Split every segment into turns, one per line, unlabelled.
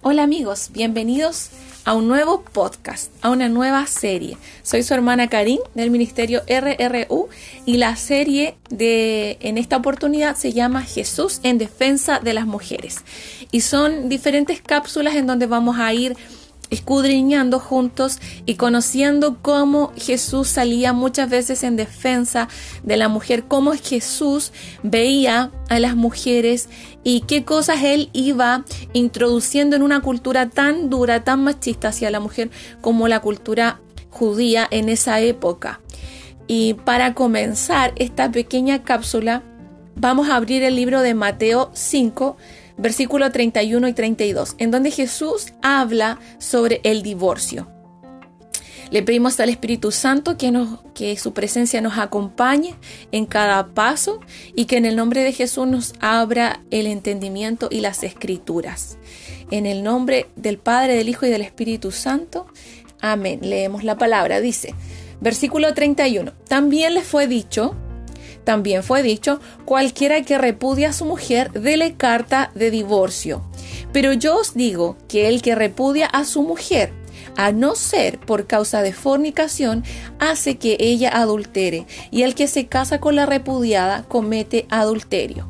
Hola amigos, bienvenidos a un nuevo podcast, a una nueva serie. Soy su hermana Karin del Ministerio RRU y la serie de en esta oportunidad se llama Jesús en defensa de las mujeres. Y son diferentes cápsulas en donde vamos a ir escudriñando juntos y conociendo cómo Jesús salía muchas veces en defensa de la mujer, cómo Jesús veía a las mujeres y qué cosas él iba introduciendo en una cultura tan dura, tan machista hacia la mujer como la cultura judía en esa época. Y para comenzar esta pequeña cápsula, vamos a abrir el libro de Mateo 5, versículo 31 y 32, en donde Jesús habla sobre el divorcio. Le pedimos al Espíritu Santo que, nos, que su presencia nos acompañe en cada paso y que en el nombre de Jesús nos abra el entendimiento y las escrituras. En el nombre del Padre, del Hijo y del Espíritu Santo. Amén. Leemos la palabra. Dice, versículo 31. También les fue dicho también fue dicho, cualquiera que repudia a su mujer, dele carta de divorcio. Pero yo os digo que el que repudia a su mujer, a no ser por causa de fornicación, hace que ella adultere, y el que se casa con la repudiada comete adulterio.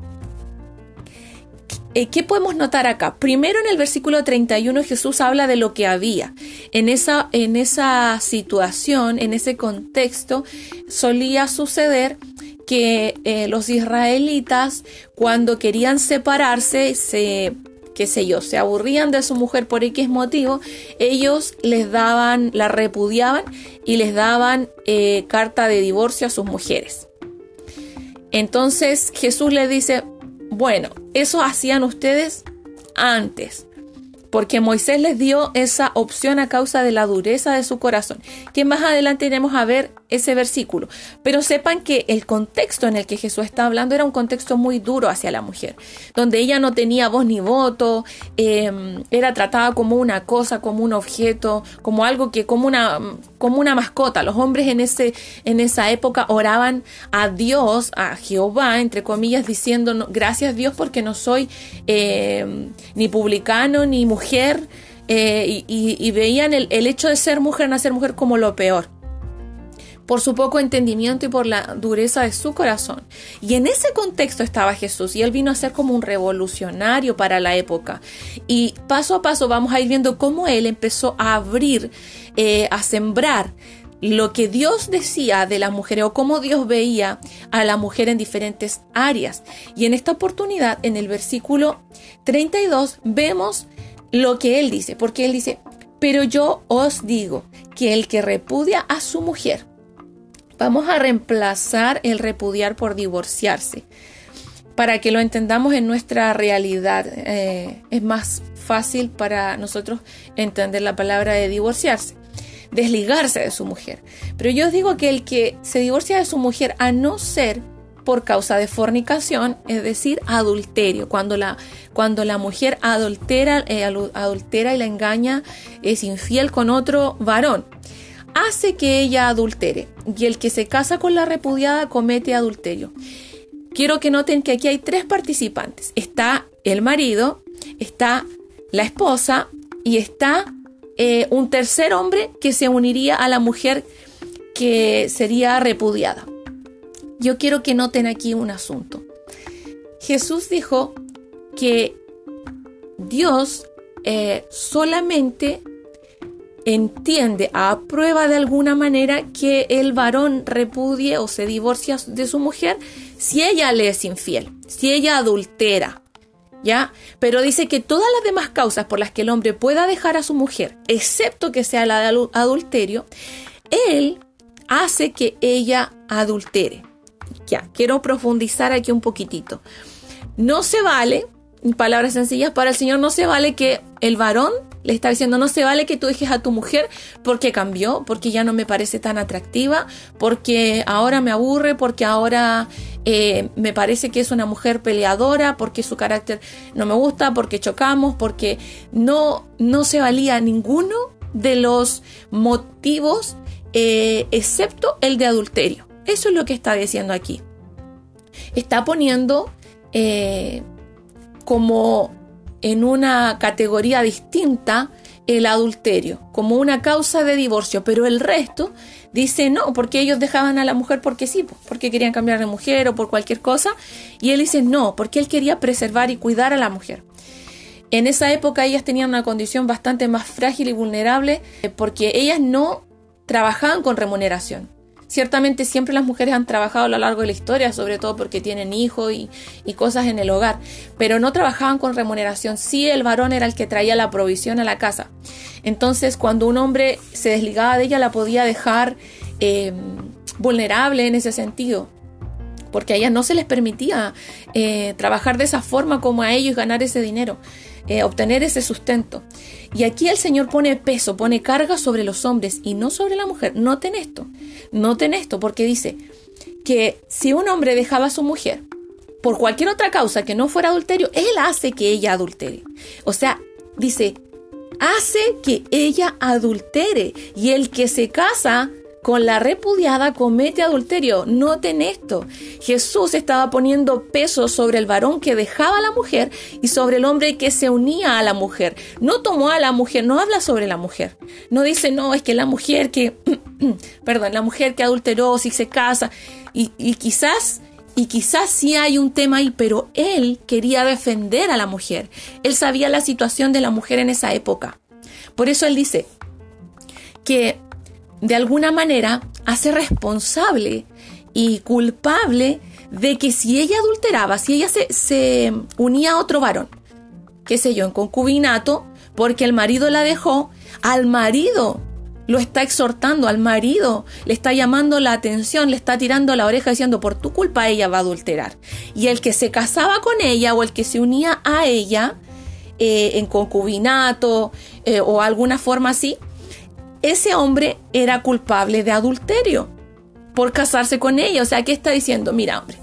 Eh, ¿Qué podemos notar acá? Primero en el versículo 31 Jesús habla de lo que había. En esa, en esa situación, en ese contexto, solía suceder que eh, los israelitas cuando querían separarse se qué sé yo, se aburrían de su mujer por X motivo, ellos les daban, la repudiaban y les daban eh, carta de divorcio a sus mujeres. Entonces Jesús les dice, bueno, eso hacían ustedes antes, porque Moisés les dio esa opción a causa de la dureza de su corazón, que más adelante iremos a ver ese versículo. Pero sepan que el contexto en el que Jesús está hablando era un contexto muy duro hacia la mujer, donde ella no tenía voz ni voto, em, era tratada como una cosa, como un objeto, como algo que, como una, como una mascota. Los hombres en, ese, en esa época oraban a Dios, a Jehová, entre comillas, diciendo, gracias Dios porque no soy em, ni publicano ni mujer. Eh, y, veían el, el hecho de ser mujer, nacer mujer como lo peor por su poco entendimiento y por la dureza de su corazón. Y en ese contexto estaba Jesús y él vino a ser como un revolucionario para la época. Y paso a paso vamos a ir viendo cómo él empezó a abrir, eh, a sembrar lo que Dios decía de la mujer o cómo Dios veía a la mujer en diferentes áreas. Y en esta oportunidad, en el versículo 32, vemos lo que él dice, porque él dice, pero yo os digo que el que repudia a su mujer, Vamos a reemplazar el repudiar por divorciarse. Para que lo entendamos en nuestra realidad, eh, es más fácil para nosotros entender la palabra de divorciarse, desligarse de su mujer. Pero yo os digo que el que se divorcia de su mujer, a no ser por causa de fornicación, es decir, adulterio, cuando la, cuando la mujer adultera, eh, adultera y la engaña, es infiel con otro varón hace que ella adultere y el que se casa con la repudiada comete adulterio. Quiero que noten que aquí hay tres participantes. Está el marido, está la esposa y está eh, un tercer hombre que se uniría a la mujer que sería repudiada. Yo quiero que noten aquí un asunto. Jesús dijo que Dios eh, solamente entiende, aprueba de alguna manera que el varón repudie o se divorcia de su mujer si ella le es infiel, si ella adultera. ¿Ya? Pero dice que todas las demás causas por las que el hombre pueda dejar a su mujer, excepto que sea la de adulterio, él hace que ella adultere. Quiero profundizar aquí un poquitito. No se vale, en palabras sencillas, para el Señor no se vale que el varón le está diciendo, no se vale que tú dejes a tu mujer porque cambió, porque ya no me parece tan atractiva, porque ahora me aburre, porque ahora eh, me parece que es una mujer peleadora, porque su carácter no me gusta, porque chocamos, porque no, no se valía ninguno de los motivos eh, excepto el de adulterio. Eso es lo que está diciendo aquí. Está poniendo eh, como en una categoría distinta el adulterio, como una causa de divorcio, pero el resto dice no, porque ellos dejaban a la mujer porque sí, porque querían cambiar de mujer o por cualquier cosa, y él dice no, porque él quería preservar y cuidar a la mujer. En esa época ellas tenían una condición bastante más frágil y vulnerable eh, porque ellas no trabajaban con remuneración. Ciertamente siempre las mujeres han trabajado a lo largo de la historia, sobre todo porque tienen hijos y, cosas en el hogar, pero no trabajaban con remuneración. Sí, el varón era el que traía la provisión a la casa. Entonces, cuando un hombre se desligaba de ella, la podía dejar eh, vulnerable en ese sentido porque a ellas no se les permitía eh, trabajar de esa forma como a ellos ganar ese dinero. Eh, obtener ese sustento. Y aquí el Señor pone peso, pone carga sobre los hombres y no sobre la mujer. Noten esto, noten esto, porque dice que si un hombre dejaba a su mujer por cualquier otra causa que no fuera adulterio, él hace que ella adultere. O sea, dice, hace que ella adultere. Y el que se casa con la repudiada comete adulterio. Noten esto. Jesús estaba poniendo peso sobre el varón que dejaba a la mujer y sobre el hombre que se unía a la mujer. No tomó a la mujer, no habla sobre la mujer. No dice, no, es que la mujer que, perdón, la mujer que adulteró, si se casa, y, y quizás y quizás sí hay un tema ahí, pero él quería defender a la mujer. Él sabía la situación de la mujer en esa época. Por eso él dice que de alguna manera hace responsable y culpable de que si ella adulteraba, si ella se, unía a otro varón, qué sé yo, en concubinato, porque el marido la dejó, al marido lo está exhortando, al marido le está llamando la atención, le está tirando la oreja diciendo, por tu culpa ella va a adulterar. Y el que se casaba con ella o el que se unía a ella eh, en concubinato eh, o alguna forma así, ese hombre era culpable de adulterio por casarse con ella. O sea, ¿qué está diciendo? Mira, hombre,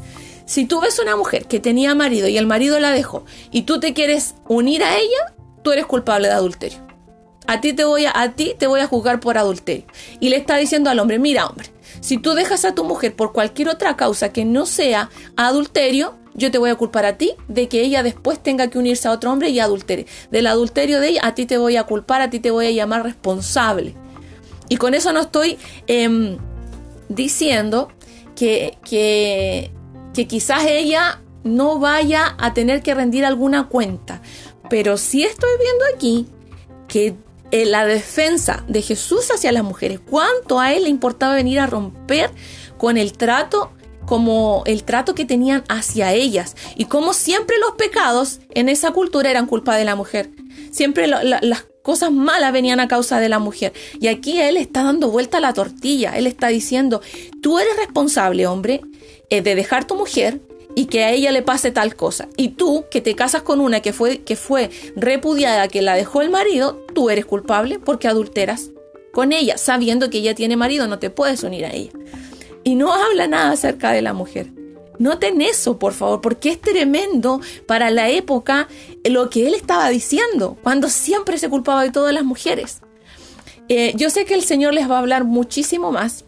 si tú ves una mujer que tenía marido y el marido la dejó y tú te quieres unir a ella, tú eres culpable de adulterio. A ti te voy a, a ti te voy a juzgar por adulterio. Y le está diciendo al hombre, mira, hombre, si tú dejas a tu mujer por cualquier otra causa que no sea adulterio, yo te voy a culpar a ti de que ella después tenga que unirse a otro hombre y adultere. Del adulterio de ella, a ti te voy a culpar, a ti te voy a llamar responsable. Y con eso no estoy em, diciendo que, que, quizás ella no vaya a tener que rendir alguna cuenta, pero sí estoy viendo aquí que eh, la defensa de Jesús hacia las mujeres, cuánto a él le importaba venir a romper con el trato como el trato que tenían hacia ellas y como siempre los pecados en esa cultura eran culpa de la mujer. Siempre las cosas malas venían a causa de la mujer. Y aquí él está dando vuelta a la tortilla. Él está diciendo, tú eres responsable, hombre, eh, de dejar tu mujer y que a ella le pase tal cosa. Y tú, que te casas con una que fue, que fue repudiada, que la dejó el marido, tú eres culpable porque adulteras con ella, sabiendo que ella tiene marido, no te puedes unir a ella. Y no habla nada acerca de la mujer. Noten eso, por favor, porque es tremendo para la época lo que él estaba diciendo, cuando siempre se culpaba de todas las mujeres. Eh, yo sé que el Señor les va a hablar muchísimo más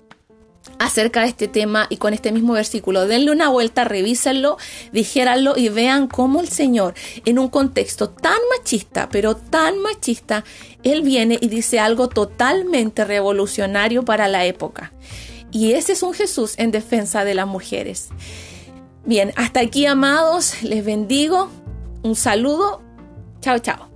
acerca de este tema y con este mismo versículo. Denle una vuelta, revísenlo, dijéranlo y vean cómo el Señor, en un contexto tan machista, pero tan machista, Él viene y dice algo totalmente revolucionario para la época. Y ese es un Jesús en defensa de las mujeres. Bien, hasta aquí amados, les bendigo. Un saludo. Chao, chao.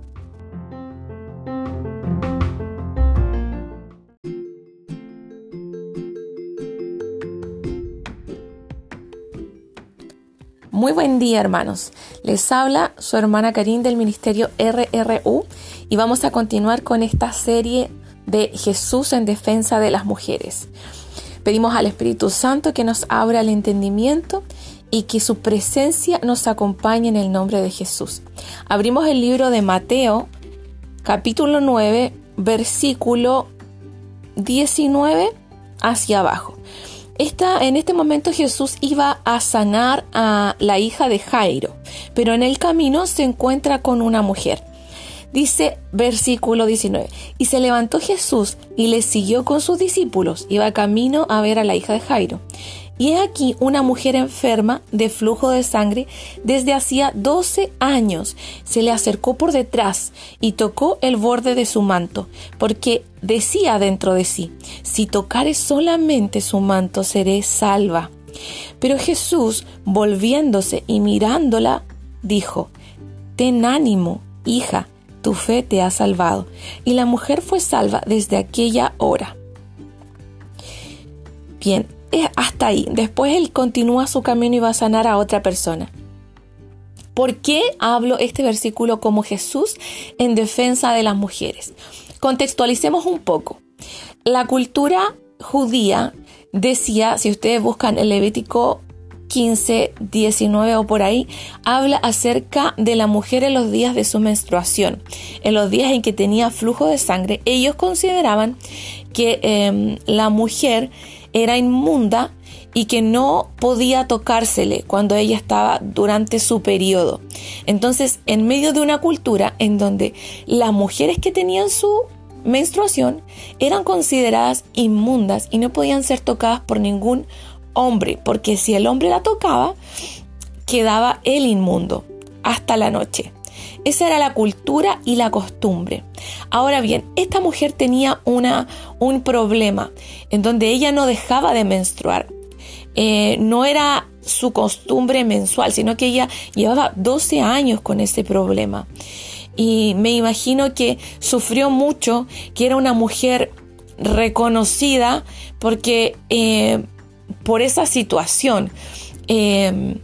Muy buen día hermanos. Les habla su hermana Karin del Ministerio RRU y vamos a continuar con esta serie de Jesús en defensa de las mujeres. Pedimos al Espíritu Santo que nos abra el entendimiento y que su presencia nos acompañe en el nombre de Jesús. Abrimos el libro de Mateo, capítulo 9, versículo 19 hacia abajo. Esta, en este momento Jesús iba a sanar a la hija de Jairo, pero en el camino se encuentra con una mujer. Dice versículo 19, y se levantó Jesús y le siguió con sus discípulos, iba camino a ver a la hija de Jairo. Y aquí una mujer enferma de flujo de sangre desde hacía 12 años. Se le acercó por detrás y tocó el borde de su manto, porque decía dentro de sí, si tocare solamente su manto seré salva. Pero Jesús, volviéndose y mirándola, dijo, Ten ánimo, hija, tu fe te ha salvado. Y la mujer fue salva desde aquella hora. Bien, hasta ahí. Después él continúa su camino y va a sanar a otra persona. ¿Por qué hablo este versículo como Jesús en defensa de las mujeres? Contextualicemos un poco. La cultura judía decía, si ustedes buscan el Levítico 15, 19 o por ahí, habla acerca de la mujer en los días de su menstruación, en los días en que tenía flujo de sangre. Ellos consideraban que em, la mujer era inmunda y que no podía tocársele cuando ella estaba durante su periodo. Entonces, en medio de una cultura en donde las mujeres que tenían su menstruación eran consideradas inmundas y no podían ser tocadas por ningún hombre, porque si el hombre la tocaba, quedaba el inmundo hasta la noche. Esa era la cultura y la costumbre. Ahora bien, esta mujer tenía una, un problema en donde ella no dejaba de menstruar. Eh, no era su costumbre mensual, sino que ella llevaba 12 años con ese problema. Y me imagino que sufrió mucho, que era una mujer reconocida porque eh, por esa situación. Eh,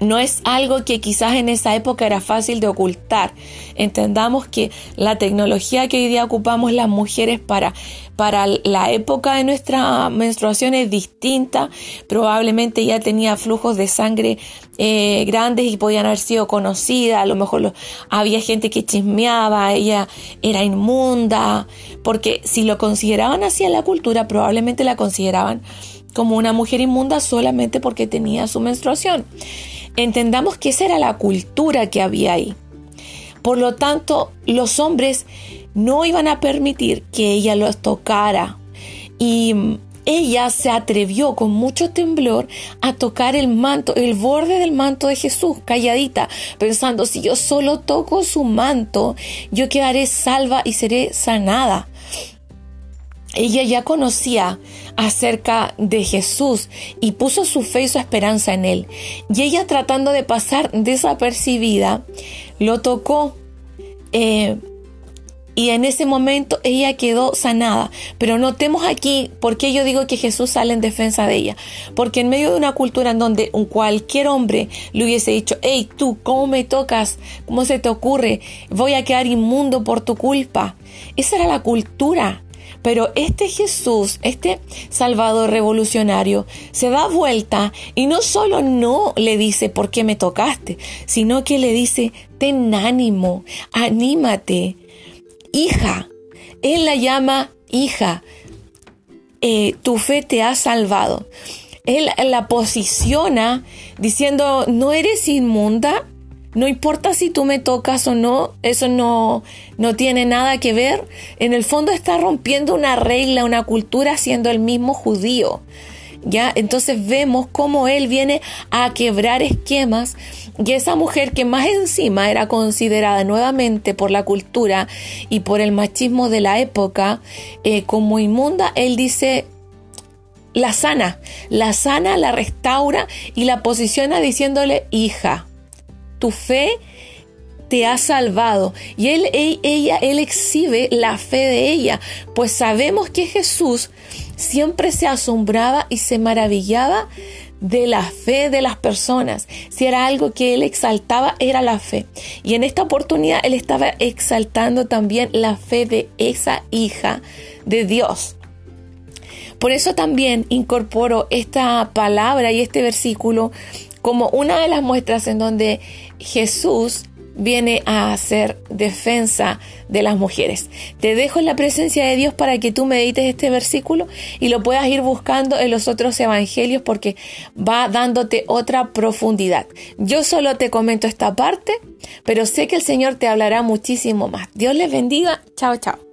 no es algo que quizás en esa época era fácil de ocultar. Entendamos que la tecnología que hoy día ocupamos las mujeres para, para la época de nuestra menstruación es distinta. Probablemente ya tenía flujos de sangre eh, grandes y podían haber sido conocidas. A lo mejor había gente que chismeaba, ella era inmunda. Porque si lo consideraban así en la cultura, probablemente la consideraban como una mujer inmunda solamente porque tenía su menstruación. Entendamos que esa era la cultura que había ahí. Por lo tanto, los hombres no iban a permitir que ella los tocara. Y ella se atrevió con mucho temblor a tocar el manto, el borde del manto de Jesús, calladita, pensando, si yo solo toco su manto, yo quedaré salva y seré sanada ella ya conocía acerca de Jesús y puso su fe y su esperanza en él. Y ella tratando de pasar desapercibida, lo tocó. Eh, y en ese momento ella quedó sanada. Pero notemos aquí por qué yo digo que Jesús sale en defensa de ella. Porque en medio de una cultura en donde cualquier hombre le hubiese dicho, hey, tú, ¿cómo me tocas? ¿Cómo se te ocurre? Voy a quedar inmundo por tu culpa. Esa era la cultura pero este Jesús, este Salvador revolucionario, se da vuelta y no solo no le dice por qué me tocaste, sino que le dice, ten ánimo, anímate, hija. Él la llama hija. Eh, tu fe te ha salvado. Él la posiciona diciendo, no eres inmunda, no importa si tú me tocas o no, eso no, no tiene nada que ver. En el fondo está rompiendo una regla, una cultura siendo el mismo judío. ¿Ya? Entonces vemos cómo él viene a quebrar esquemas y esa mujer que más encima era considerada nuevamente por la cultura y por el machismo de la época eh, como inmunda, él dice, la sana, la sana, la restaura y la posiciona diciéndole hija tu fe te ha salvado. Y él, ella, él exhibe la fe de ella, pues sabemos que Jesús siempre se asombraba y se maravillaba de la fe de las personas. Si era algo que él exaltaba, era la fe. Y en esta oportunidad él estaba exaltando también la fe de esa hija de Dios. Por eso también incorporo esta palabra y este versículo como una de las muestras en donde Jesús viene a hacer defensa de las mujeres. Te dejo en la presencia de Dios para que tú medites este versículo y lo puedas ir buscando en los otros evangelios porque va dándote otra profundidad. Yo solo te comento esta parte, pero sé que el Señor te hablará muchísimo más. Dios les bendiga. Chao, chao.